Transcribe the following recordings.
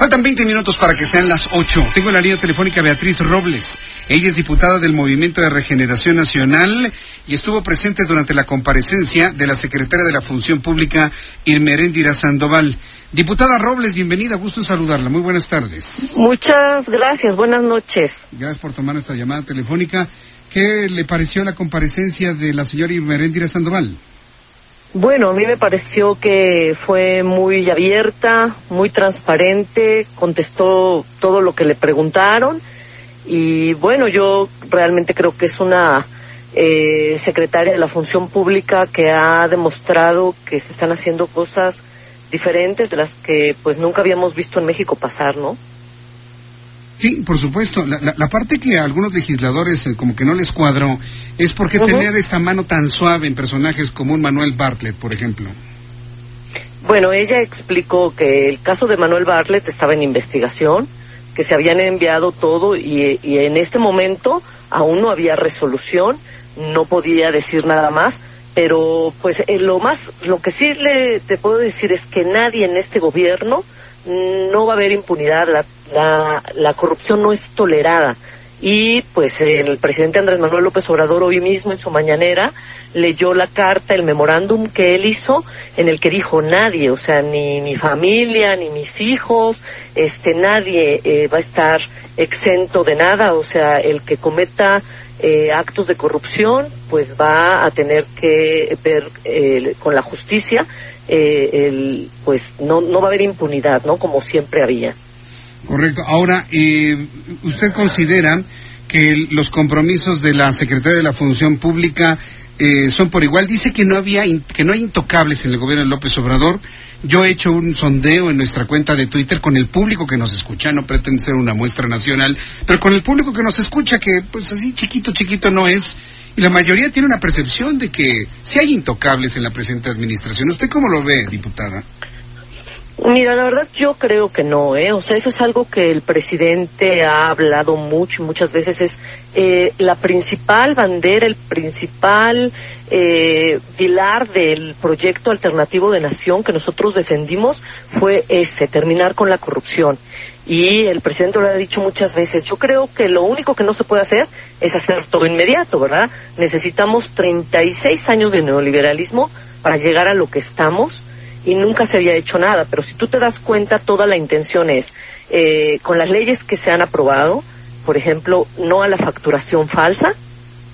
Faltan 20 minutos para que sean las 8. Tengo la línea telefónica Beatriz Robles. Ella es diputada del Movimiento de Regeneración Nacional y estuvo presente durante la comparecencia de la secretaria de la Función Pública, Irmeréndira Sandoval. Diputada Robles, bienvenida, gusto en saludarla. Muy buenas tardes. Muchas gracias, buenas noches. Gracias por tomar esta llamada telefónica. ¿Qué le pareció la comparecencia de la señora Irmeréndira Sandoval? Bueno, a mí me pareció que fue muy abierta, muy transparente, contestó todo lo que le preguntaron y bueno, yo realmente creo que es una eh, secretaria de la función pública que ha demostrado que se están haciendo cosas diferentes de las que pues nunca habíamos visto en México pasar, ¿no? Sí, por supuesto. La, la, parte que a algunos legisladores eh, como que no les cuadró es por qué tener esta mano tan suave en personajes como un Manuel Bartlett, por ejemplo. Bueno, ella explicó que el caso de Manuel Bartlett estaba en investigación, que se habían enviado todo y, y en este momento aún no había resolución, no podía decir nada más, pero pues eh, lo más, lo que sí le te puedo decir es que nadie en este gobierno no va a haber impunidad, la, la, la corrupción no es tolerada. Y pues el presidente Andrés Manuel López Obrador hoy mismo en su mañanera leyó la carta, el memorándum que él hizo en el que dijo nadie, o sea, ni mi familia, ni mis hijos, este, nadie eh, va a estar exento de nada, o sea, el que cometa eh, actos de corrupción, pues va a tener que ver eh, con la justicia eh, el, pues no, no va a haber impunidad, ¿no? Como siempre había. Correcto. Ahora, eh, ¿usted considera que los compromisos de la Secretaría de la Función Pública eh, son por igual? Dice que no había, que no hay intocables en el gobierno de López Obrador. Yo he hecho un sondeo en nuestra cuenta de Twitter con el público que nos escucha, no pretende ser una muestra nacional, pero con el público que nos escucha, que pues así chiquito, chiquito no es, y la mayoría tiene una percepción de que sí hay intocables en la presente administración. ¿Usted cómo lo ve, diputada? Mira, la verdad yo creo que no, ¿eh? O sea, eso es algo que el presidente ha hablado mucho, muchas veces es eh, la principal bandera, el principal eh, pilar del proyecto alternativo de nación que nosotros defendimos fue ese, terminar con la corrupción. Y el presidente lo ha dicho muchas veces, yo creo que lo único que no se puede hacer es hacer todo inmediato, ¿verdad? Necesitamos 36 años de neoliberalismo para llegar a lo que estamos y nunca se había hecho nada. Pero si tú te das cuenta, toda la intención es, eh, con las leyes que se han aprobado, por ejemplo, no a la facturación falsa,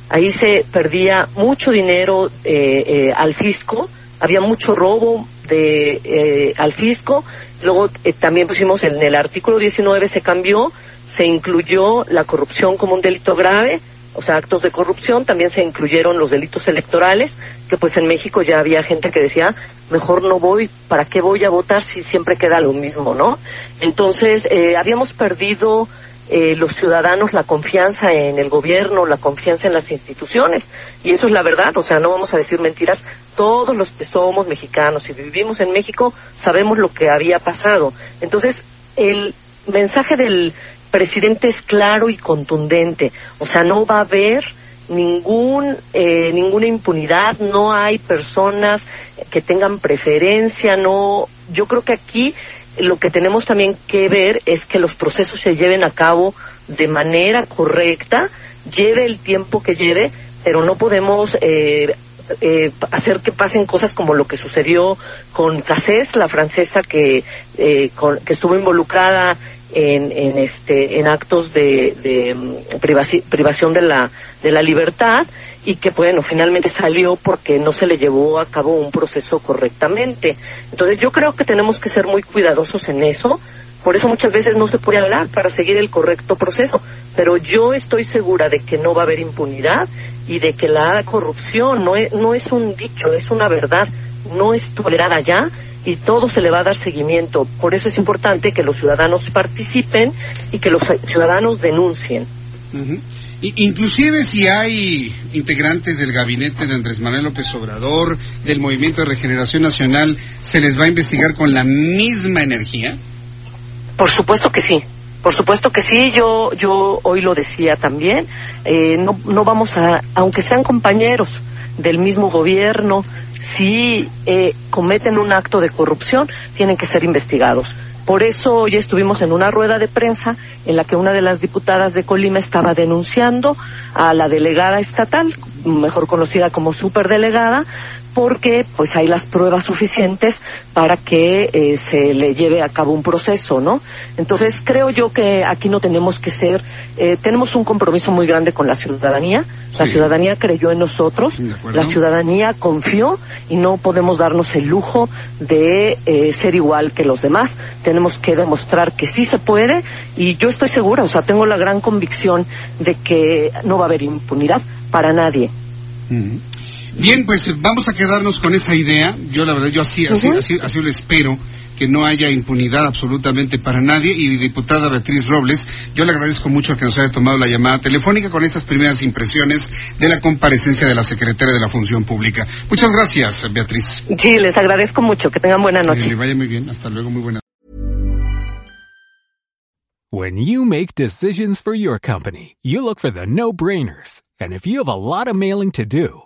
ahí se perdía mucho dinero eh, eh, al fisco, había mucho robo de eh, al fisco, luego eh, también pusimos en el artículo 19 se cambió, se incluyó la corrupción como un delito grave, o sea, actos de corrupción, también se incluyeron los delitos electorales, que pues en México ya había gente que decía, mejor no voy, ¿para qué voy a votar si siempre queda lo mismo, no? Entonces, eh, habíamos perdido eh, los ciudadanos la confianza en el gobierno, la confianza en las instituciones. Y eso es la verdad, o sea, no vamos a decir mentiras. Todos los que somos mexicanos y vivimos en México sabemos lo que había pasado. Entonces, el mensaje del presidente es claro y contundente. O sea, no va a haber ningún eh, ninguna impunidad, no hay personas que tengan preferencia, no. Yo creo que aquí lo que tenemos también que ver es que los procesos se lleven a cabo de manera correcta, lleve el tiempo que lleve, pero no podemos eh, eh, hacer que pasen cosas como lo que sucedió con Cassés, la francesa que, eh, con, que estuvo involucrada en, en, este, en actos de, de mm, privación de la, de la libertad y que, bueno, finalmente salió porque no se le llevó a cabo un proceso correctamente. Entonces yo creo que tenemos que ser muy cuidadosos en eso. Por eso muchas veces no se puede hablar para seguir el correcto proceso. Pero yo estoy segura de que no va a haber impunidad y de que la corrupción no es, no es un dicho, es una verdad, no es tolerada ya y todo se le va a dar seguimiento. Por eso es importante que los ciudadanos participen y que los ciudadanos denuncien. Inclusive si hay integrantes del gabinete de Andrés Manuel López Obrador, del Movimiento de Regeneración Nacional, ¿se les va a investigar con la misma energía? Por supuesto que sí. Por supuesto que sí, yo, yo hoy lo decía también, eh, no, no vamos a, aunque sean compañeros del mismo gobierno, si eh, cometen un acto de corrupción, tienen que ser investigados. Por eso hoy estuvimos en una rueda de prensa en la que una de las diputadas de Colima estaba denunciando a la delegada estatal, mejor conocida como superdelegada, porque pues hay las pruebas suficientes para que eh, se le lleve a cabo un proceso, ¿no? Entonces creo yo que aquí no tenemos que ser, eh, tenemos un compromiso muy grande con la ciudadanía, la ciudadanía creyó en nosotros, la ciudadanía confió y no podemos darnos el lujo de eh, ser igual que los demás, tenemos que demostrar que sí se puede y yo estoy segura, o sea, tengo la gran convicción de que no va a haber impunidad para nadie. Bien, pues vamos a quedarnos con esa idea. Yo la verdad, yo así, así, así, así lo espero que no haya impunidad absolutamente para nadie. Y diputada Beatriz Robles, yo le agradezco mucho que nos haya tomado la llamada telefónica con estas primeras impresiones de la comparecencia de la secretaria de la Función Pública. Muchas gracias, Beatriz. Sí, les agradezco mucho. Que tengan buena noche. Que vaya muy bien. Hasta luego. Muy buena. When you make decisions for your company, you look for the no-brainers. And if you have a lot of mailing to do,